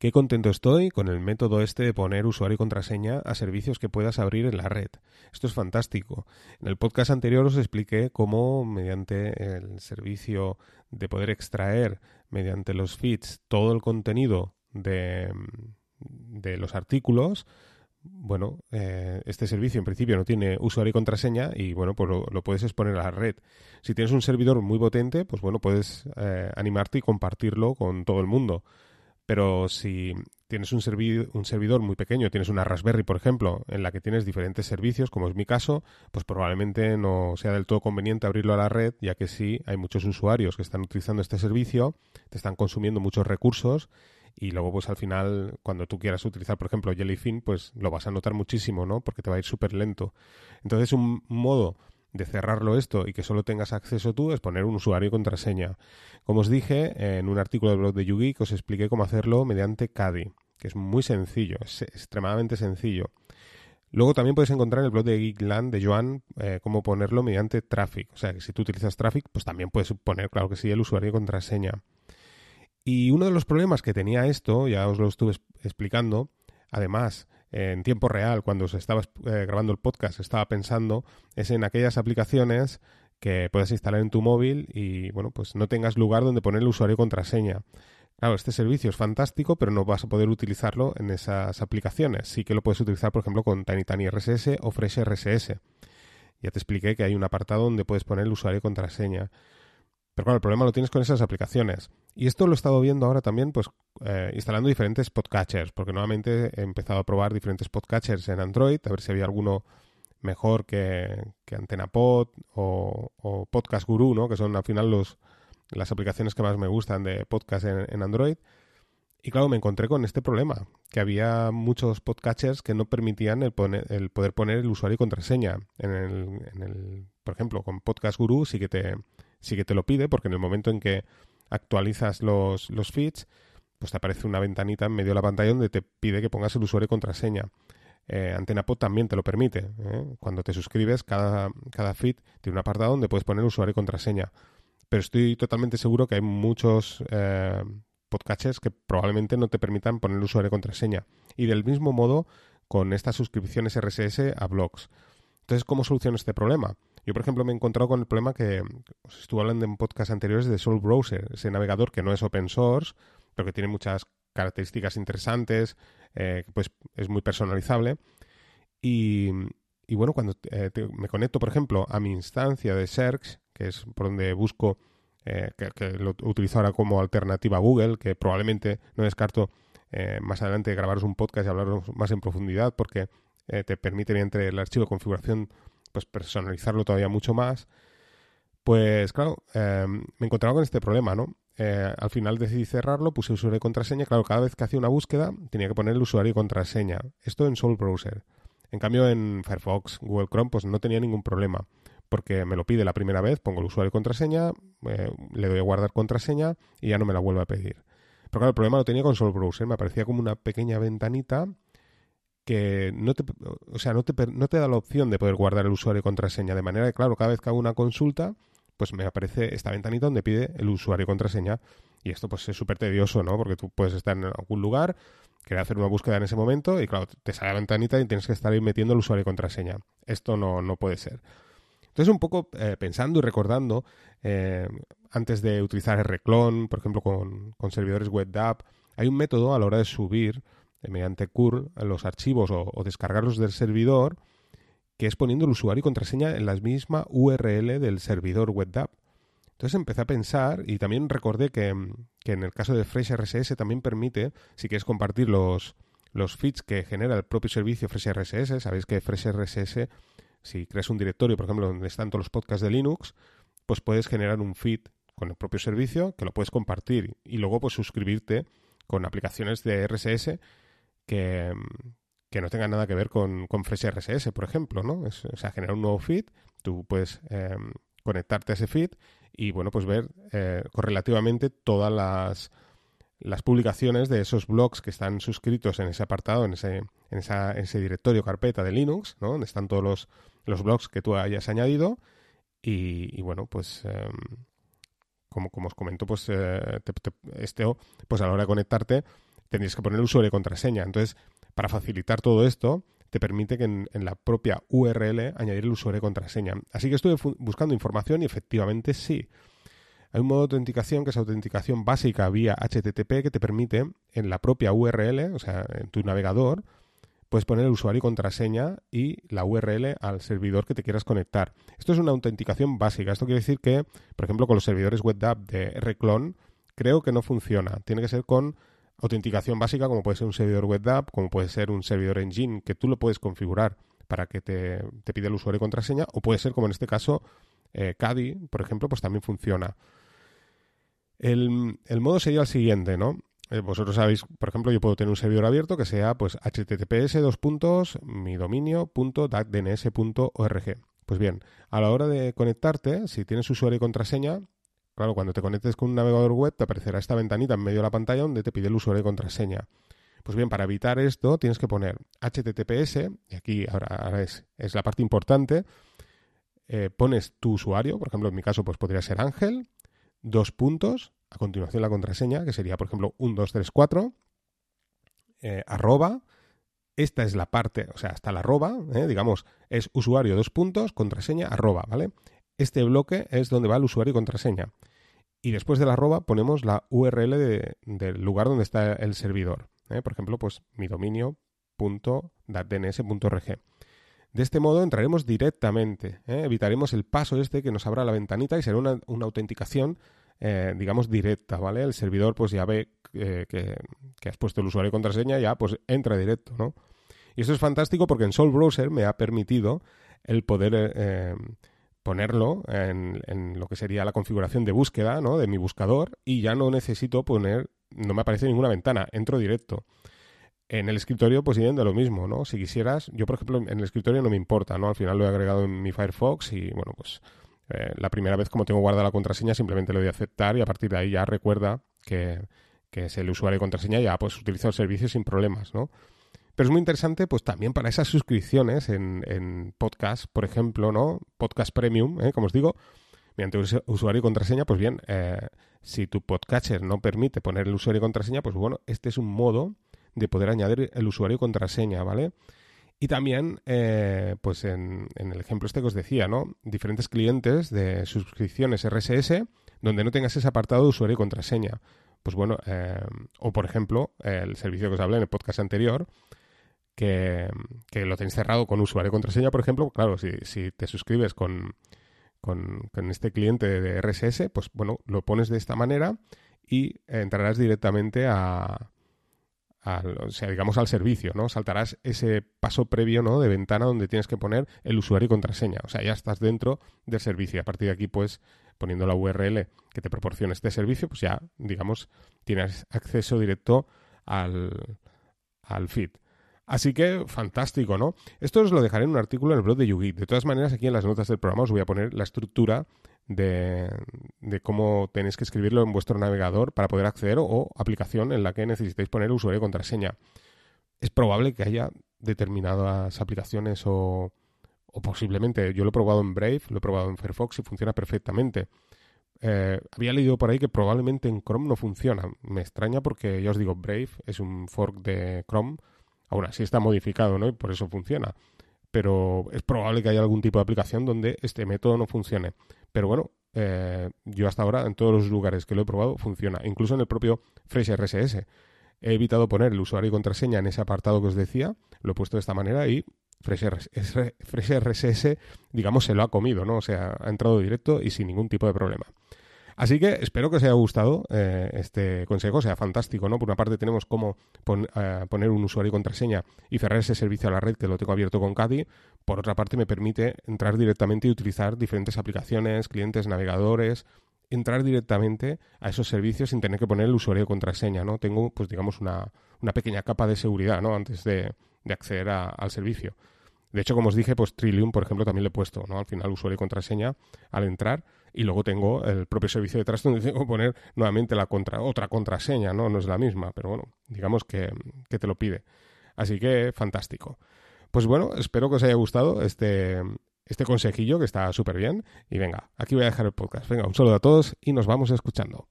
Qué contento estoy con el método este de poner usuario y contraseña a servicios que puedas abrir en la red. Esto es fantástico. En el podcast anterior os expliqué cómo mediante el servicio de poder extraer mediante los feeds todo el contenido de, de los artículos, bueno, eh, este servicio en principio no tiene usuario y contraseña y bueno, pues lo, puedes exponer a la red. Si tienes un servidor muy potente, pues bueno, puedes eh, animarte y compartirlo con todo el mundo. Pero si tienes un, un servidor muy pequeño, tienes una Raspberry, por ejemplo, en la que tienes diferentes servicios, como es mi caso, pues probablemente no sea del todo conveniente abrirlo a la red, ya que sí hay muchos usuarios que están utilizando este servicio, te están consumiendo muchos recursos y luego pues al final cuando tú quieras utilizar por ejemplo Jellyfin pues lo vas a notar muchísimo no porque te va a ir súper lento entonces un modo de cerrarlo esto y que solo tengas acceso tú es poner un usuario y contraseña. Como os dije, en un artículo del blog de YouGeek os expliqué cómo hacerlo mediante CADI, que es muy sencillo, es extremadamente sencillo. Luego también puedes encontrar en el blog de Geekland de Joan eh, cómo ponerlo mediante Traffic. O sea, que si tú utilizas Traffic, pues también puedes poner, claro que sí, el usuario y contraseña. Y uno de los problemas que tenía esto, ya os lo estuve explicando, además en tiempo real, cuando se estaba eh, grabando el podcast, estaba pensando, es en aquellas aplicaciones que puedes instalar en tu móvil y, bueno, pues no tengas lugar donde poner el usuario y contraseña. Claro, este servicio es fantástico, pero no vas a poder utilizarlo en esas aplicaciones. Sí que lo puedes utilizar, por ejemplo, con TinyTiny RSS o Fresh RSS. Ya te expliqué que hay un apartado donde puedes poner el usuario y contraseña. Pero claro, el problema lo tienes con esas aplicaciones. Y esto lo he estado viendo ahora también, pues, eh, instalando diferentes podcatchers, porque nuevamente he empezado a probar diferentes podcatchers en Android, a ver si había alguno mejor que, que AntenaPod o, Podcast Guru, ¿no? Que son al final los, las aplicaciones que más me gustan de podcast en, Android. Y claro, me encontré con este problema, que había muchos podcatchers que no permitían el, el poder poner el usuario y contraseña. En el, en el, por ejemplo, con Podcast Guru sí que te sí que te lo pide, porque en el momento en que actualizas los, los feeds, pues te aparece una ventanita en medio de la pantalla donde te pide que pongas el usuario y contraseña. Eh, AntenaPod también te lo permite. ¿eh? Cuando te suscribes, cada, cada feed tiene un apartado donde puedes poner usuario y contraseña. Pero estoy totalmente seguro que hay muchos eh, podcatchers que probablemente no te permitan poner usuario y contraseña. Y del mismo modo con estas suscripciones RSS a blogs. Entonces, ¿cómo soluciono este problema? Yo, por ejemplo, me he encontrado con el problema que os estuve hablando en podcasts anteriores de Soul Browser, ese navegador que no es open source, pero que tiene muchas características interesantes, eh, pues es muy personalizable. Y, bueno, cuando eh, me conecto, por ejemplo, a mi instancia de Search, que es por donde busco, eh, que, lo utilizo ahora como alternativa a Google, que probablemente no descarto más adelante grabaros un podcast y hablaros más en profundidad, porque te permite mediante el archivo de configuración pues personalizarlo todavía mucho más, pues claro, em, me encontraba con este problema, ¿no? Eh, al final decidí cerrarlo, puse usuario y contraseña. Claro, cada vez que hacía una búsqueda tenía que poner el usuario y contraseña. Esto en Soul Browser. En cambio, en Firefox, Google Chrome, pues no tenía ningún problema. Porque me lo pide la primera vez, pongo el usuario y contraseña, eh, le doy a guardar contraseña y ya no me la vuelve a pedir. Pero claro, el problema lo tenía con Soul Browser. Me aparecía como una pequeña ventanita que no te, o sea, no te, no te da la opción de poder guardar el usuario y contraseña. De manera que, claro, cada vez que hago una consulta, pues me aparece esta ventanita donde pide el usuario y contraseña. Y esto pues es súper tedioso, ¿no? Porque tú puedes estar en algún lugar, querer hacer una búsqueda en ese momento y claro, te sale la ventanita y tienes que estar ahí metiendo el usuario y contraseña. Esto no, no puede ser. Entonces, un poco eh, pensando y recordando, eh, antes de utilizar Rclone, por ejemplo, con, con servidores web hay un método a la hora de subir mediante curl los archivos o, descargarlos del servidor, que es poniendo el usuario y contraseña en la misma URL del servidor WebDAV. Entonces empecé a pensar y también recordé que, en el caso de Fresh RSS también permite, si quieres compartir los, los feeds que genera el propio servicio Fresh RSS, sabéis que Fresh RSS, si creas un directorio, por ejemplo, donde están todos los podcasts de Linux, pues puedes generar un feed con el propio servicio que lo puedes compartir y luego pues suscribirte con aplicaciones de RSS que, no tenga nada que ver con, con Fresh RSS, por ejemplo, ¿no? o sea, generar un nuevo feed, tú puedes em, conectarte a ese feed y, bueno, pues ver eh, correlativamente todas las, las publicaciones de esos blogs que están suscritos en ese apartado, en ese, en esa, en ese directorio carpeta de Linux, ¿no? Donde están todos los, los blogs que tú hayas añadido y, bueno, pues... Em, como, como os comento, pues, eh, pues a la hora de conectarte, tendrías que poner usuario y contraseña. Entonces, para facilitar todo esto, te permite que en, la propia URL añadir el usuario y contraseña. Así que estuve buscando información y efectivamente sí. Hay un modo de autenticación que es autenticación básica vía HTTP que te permite en la propia URL, o sea, en tu navegador, puedes poner el usuario y contraseña y la URL al servidor que te quieras conectar. Esto es una autenticación básica. Esto quiere decir que, por ejemplo, con los servidores WebDAV de Rclone, creo que no funciona. Tiene que ser con autenticación básica, como puede ser un servidor WebDAV, como puede ser un servidor Engine, que tú lo puedes configurar para que te, pida el usuario y contraseña, o puede ser, como en este caso, eh, por ejemplo, pues también funciona. El, modo sería el siguiente, ¿no? Eh, vosotros sabéis, por ejemplo, yo puedo tener un servidor abierto que sea pues https dos puntos mi dominio Pues bien, a la hora de conectarte, si tienes usuario y contraseña, claro, cuando te conectes con un navegador web te aparecerá esta ventanita en medio de la pantalla donde te pide el usuario y contraseña. Pues bien, para evitar esto tienes que poner https, y aquí ahora, es, la parte importante, eh, pones tu usuario, por ejemplo, en mi caso pues podría ser Ángel, dos puntos, a continuación la contraseña, que sería, por ejemplo, 1234, eh, arroba, esta es la parte, o sea, hasta la arroba, eh, digamos, es usuario dos puntos, contraseña, arroba, ¿vale? Este bloque es donde va el usuario y contraseña. Y después de la arroba ponemos la URL del lugar donde está el servidor. ¿eh? Por ejemplo, pues mi dominio.dns.org. De este modo entraremos directamente, evitaremos el paso este que nos abra la ventanita y será una, una autenticación eh, digamos, directa, ¿vale? El servidor pues ya ve eh, que, has puesto el usuario y contraseña, ya pues entra directo, ¿no? Y eso es fantástico porque en Soul Browser me ha permitido el poder eh, ponerlo en, en, lo que sería la configuración de búsqueda, ¿no? De mi buscador y ya no necesito poner, no me aparece ninguna ventana, entro directo. En el escritorio, pues siguiendo lo mismo, ¿no? Si quisieras, yo por ejemplo en el escritorio no me importa, ¿no? Al final lo he agregado en mi Firefox y bueno, pues eh, la primera vez, como tengo guardada la contraseña, simplemente le doy a aceptar y a partir de ahí ya recuerda que, es el usuario de contraseña y ya pues utiliza el servicio sin problemas, ¿no? Pero es muy interesante, pues también para esas suscripciones en, en podcast, por ejemplo, ¿no? Podcast Premium, ¿eh? como os digo, mediante usuario y contraseña, pues bien, eh, si tu podcatcher no permite poner el usuario y contraseña, pues bueno, este es un modo de poder añadir el usuario y contraseña, ¿vale? Y también, eh, pues en, el ejemplo este que os decía, ¿no? Diferentes clientes de suscripciones RSS donde no tengas ese apartado de usuario y contraseña. Pues bueno, o por ejemplo, el servicio que os hablé en el podcast anterior, que, lo tenéis cerrado con usuario y contraseña, por ejemplo, claro, si, te suscribes con, con, este cliente de RSS, pues bueno, lo pones de esta manera y entrarás directamente a, o sea, digamos al servicio, ¿no? Saltarás ese paso previo, ¿no? De ventana donde tienes que poner el usuario y contraseña. O sea, ya estás dentro del servicio. A partir de aquí, pues, poniendo la URL que te proporciona este servicio, pues ya, digamos, tienes acceso directo al, al feed. Así que fantástico, ¿no? Esto os lo dejaré en un artículo en el blog de YouGeek. De todas maneras, aquí en las notas del programa os voy a poner la estructura de, cómo tenéis que escribirlo en vuestro navegador para poder acceder o, aplicación en la que necesitéis poner usuario y contraseña. Es probable que haya determinadas aplicaciones o, o posiblemente, yo lo he probado en Brave, lo he probado en Firefox y funciona perfectamente. Eh, había leído por ahí que probablemente en Chrome no funciona. Me extraña porque ya os digo, Brave es un fork de Chrome. Ahora sí está modificado, ¿no? Y por eso funciona. Pero es probable que haya algún tipo de aplicación donde este método no funcione. Pero bueno, eh, yo hasta ahora en todos los lugares que lo he probado funciona, incluso en el propio Fresh RSS. He evitado poner el usuario y contraseña en ese apartado que os decía, lo he puesto de esta manera y Fresh RSS, digamos, se lo ha comido, ¿no? O sea, ha entrado directo y sin ningún tipo de problema. Así que espero que os haya gustado eh, este consejo, sea fantástico, ¿no? Por una parte tenemos cómo eh, poner un usuario y contraseña y cerrar ese servicio a la red que lo tengo abierto con Cadi. Por otra parte me permite entrar directamente y utilizar diferentes aplicaciones, clientes, navegadores, entrar directamente a esos servicios sin tener que poner el usuario y contraseña, ¿no? Tengo, pues digamos, una, pequeña capa de seguridad, ¿no? Antes de, acceder al servicio. De hecho, como os dije, pues Trillium, por ejemplo, también le he puesto, ¿no? Al final usuario y contraseña al entrar y luego tengo el propio servicio detrás donde tengo que poner nuevamente la contra, otra contraseña, ¿no? No es la misma, pero bueno, digamos que, que te lo pide. Así que fantástico. Pues bueno, espero que os haya gustado este, este consejillo que está súper bien. Y venga, aquí voy a dejar el podcast. Venga, un saludo a todos y nos vamos escuchando.